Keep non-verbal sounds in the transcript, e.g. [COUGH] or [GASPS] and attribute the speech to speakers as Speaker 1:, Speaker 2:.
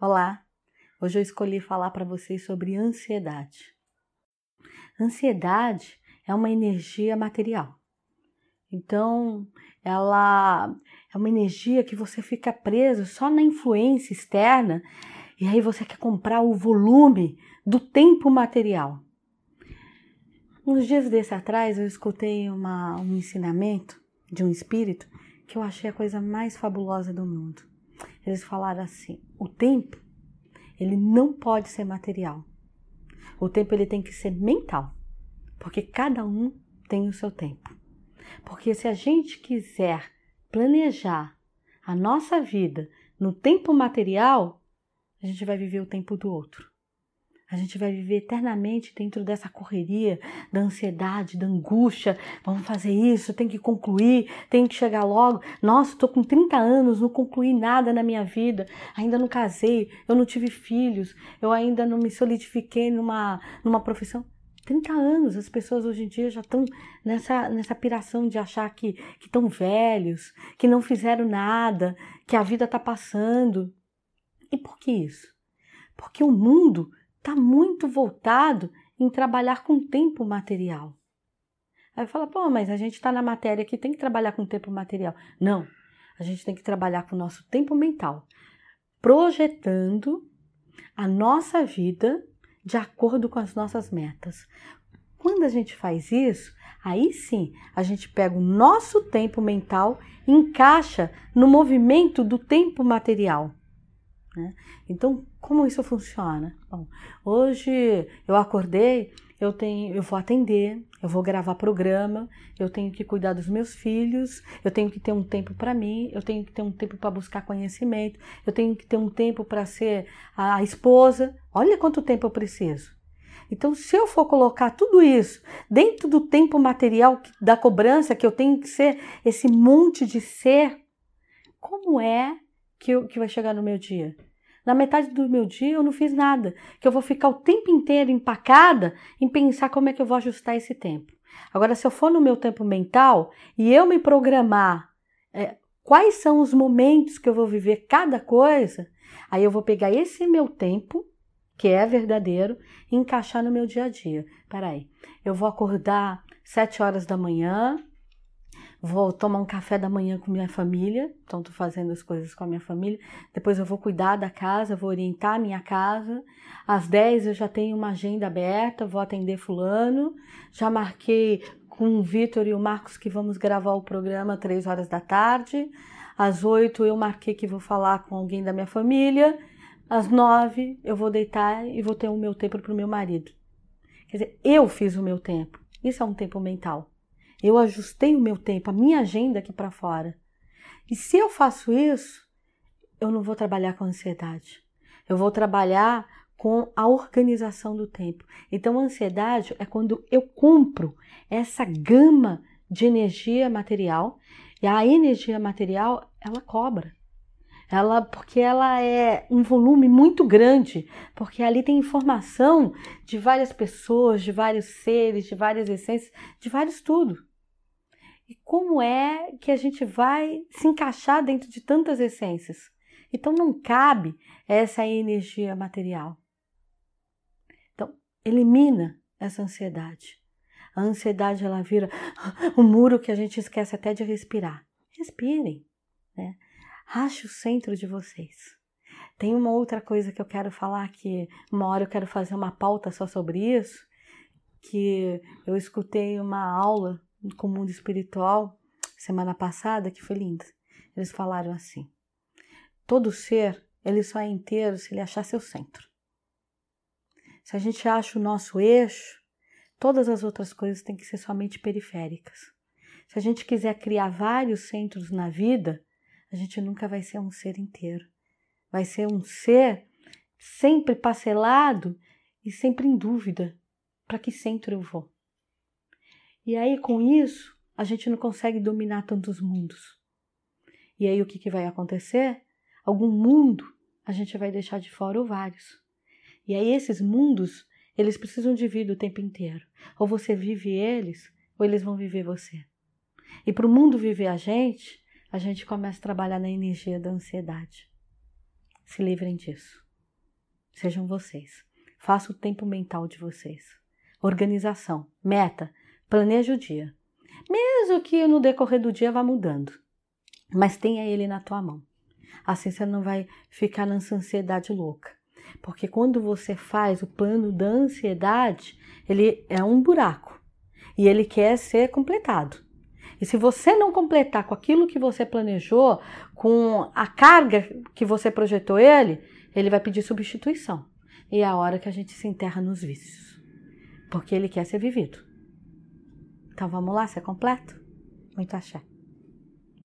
Speaker 1: Olá! Hoje eu escolhi falar para vocês sobre ansiedade. Ansiedade é uma energia material. Então, ela é uma energia que você fica preso só na influência externa e aí você quer comprar o volume do tempo material. Uns dias desse atrás eu escutei uma, um ensinamento de um espírito que eu achei a coisa mais fabulosa do mundo. Eles falaram assim: o tempo ele não pode ser material. O tempo ele tem que ser mental, porque cada um tem o seu tempo. Porque se a gente quiser planejar a nossa vida no tempo material, a gente vai viver o tempo do outro. A gente vai viver eternamente dentro dessa correria, da ansiedade, da angústia. Vamos fazer isso, tem que concluir, tem que chegar logo. Nossa, estou com 30 anos, não concluí nada na minha vida, ainda não casei, eu não tive filhos, eu ainda não me solidifiquei numa, numa profissão. 30 anos, as pessoas hoje em dia já estão nessa, nessa piração de achar que estão velhos, que não fizeram nada, que a vida está passando. E por que isso? Porque o mundo está muito voltado em trabalhar com tempo material. Aí fala, pô, mas a gente está na matéria que tem que trabalhar com tempo material. Não, a gente tem que trabalhar com o nosso tempo mental, projetando a nossa vida de acordo com as nossas metas. Quando a gente faz isso, aí sim a gente pega o nosso tempo mental e encaixa no movimento do tempo material. Né? Então, como isso funciona? Bom, hoje eu acordei, eu tenho, eu vou atender, eu vou gravar programa, eu tenho que cuidar dos meus filhos, eu tenho que ter um tempo para mim, eu tenho que ter um tempo para buscar conhecimento, eu tenho que ter um tempo para ser a esposa. Olha quanto tempo eu preciso. Então, se eu for colocar tudo isso dentro do tempo material da cobrança, que eu tenho que ser esse monte de ser, como é que, eu, que vai chegar no meu dia? Na metade do meu dia eu não fiz nada, que eu vou ficar o tempo inteiro empacada em pensar como é que eu vou ajustar esse tempo. Agora, se eu for no meu tempo mental e eu me programar é, quais são os momentos que eu vou viver cada coisa, aí eu vou pegar esse meu tempo, que é verdadeiro, e encaixar no meu dia a dia. Peraí, eu vou acordar sete horas da manhã, vou tomar um café da manhã com minha família, então estou fazendo as coisas com a minha família. Depois eu vou cuidar da casa, vou orientar a minha casa. Às 10 eu já tenho uma agenda aberta, vou atender fulano. Já marquei com o Vitor e o Marcos que vamos gravar o programa às 3 horas da tarde. Às 8 eu marquei que vou falar com alguém da minha família. Às 9 eu vou deitar e vou ter o meu tempo para o meu marido. Quer dizer, eu fiz o meu tempo. Isso é um tempo mental. Eu ajustei o meu tempo, a minha agenda aqui para fora. E se eu faço isso, eu não vou trabalhar com ansiedade. Eu vou trabalhar com a organização do tempo. Então, a ansiedade é quando eu cumpro essa gama de energia material e a energia material ela cobra. Ela, porque ela é um volume muito grande, porque ali tem informação de várias pessoas, de vários seres, de várias essências, de vários tudo. E como é que a gente vai se encaixar dentro de tantas essências? Então não cabe essa energia material. Então, elimina essa ansiedade. A ansiedade ela vira [GASPS] um muro que a gente esquece até de respirar. Respirem, né? Ache o centro de vocês. Tem uma outra coisa que eu quero falar que uma hora eu quero fazer uma pauta só sobre isso, que eu escutei uma aula com o mundo espiritual semana passada que foi linda. Eles falaram assim: todo ser ele só é inteiro se ele achar seu centro. Se a gente acha o nosso eixo, todas as outras coisas têm que ser somente periféricas. Se a gente quiser criar vários centros na vida, a gente nunca vai ser um ser inteiro. Vai ser um ser sempre parcelado e sempre em dúvida: para que centro eu vou? E aí, com isso, a gente não consegue dominar tantos mundos. E aí, o que, que vai acontecer? Algum mundo a gente vai deixar de fora ou vários. E aí, esses mundos, eles precisam de vida o tempo inteiro. Ou você vive eles, ou eles vão viver você. E para o mundo viver a gente, a gente começa a trabalhar na energia da ansiedade. Se livrem disso. sejam vocês. Faça o tempo mental de vocês. Organização, meta, planeje o dia. Mesmo que no decorrer do dia vá mudando, mas tenha ele na tua mão. Assim você não vai ficar nessa ansiedade louca. Porque quando você faz o plano da ansiedade, ele é um buraco e ele quer ser completado. E se você não completar com aquilo que você planejou, com a carga que você projetou ele, ele vai pedir substituição. E é a hora que a gente se enterra nos vícios. Porque ele quer ser vivido. Então vamos lá, ser completo? Muito axé.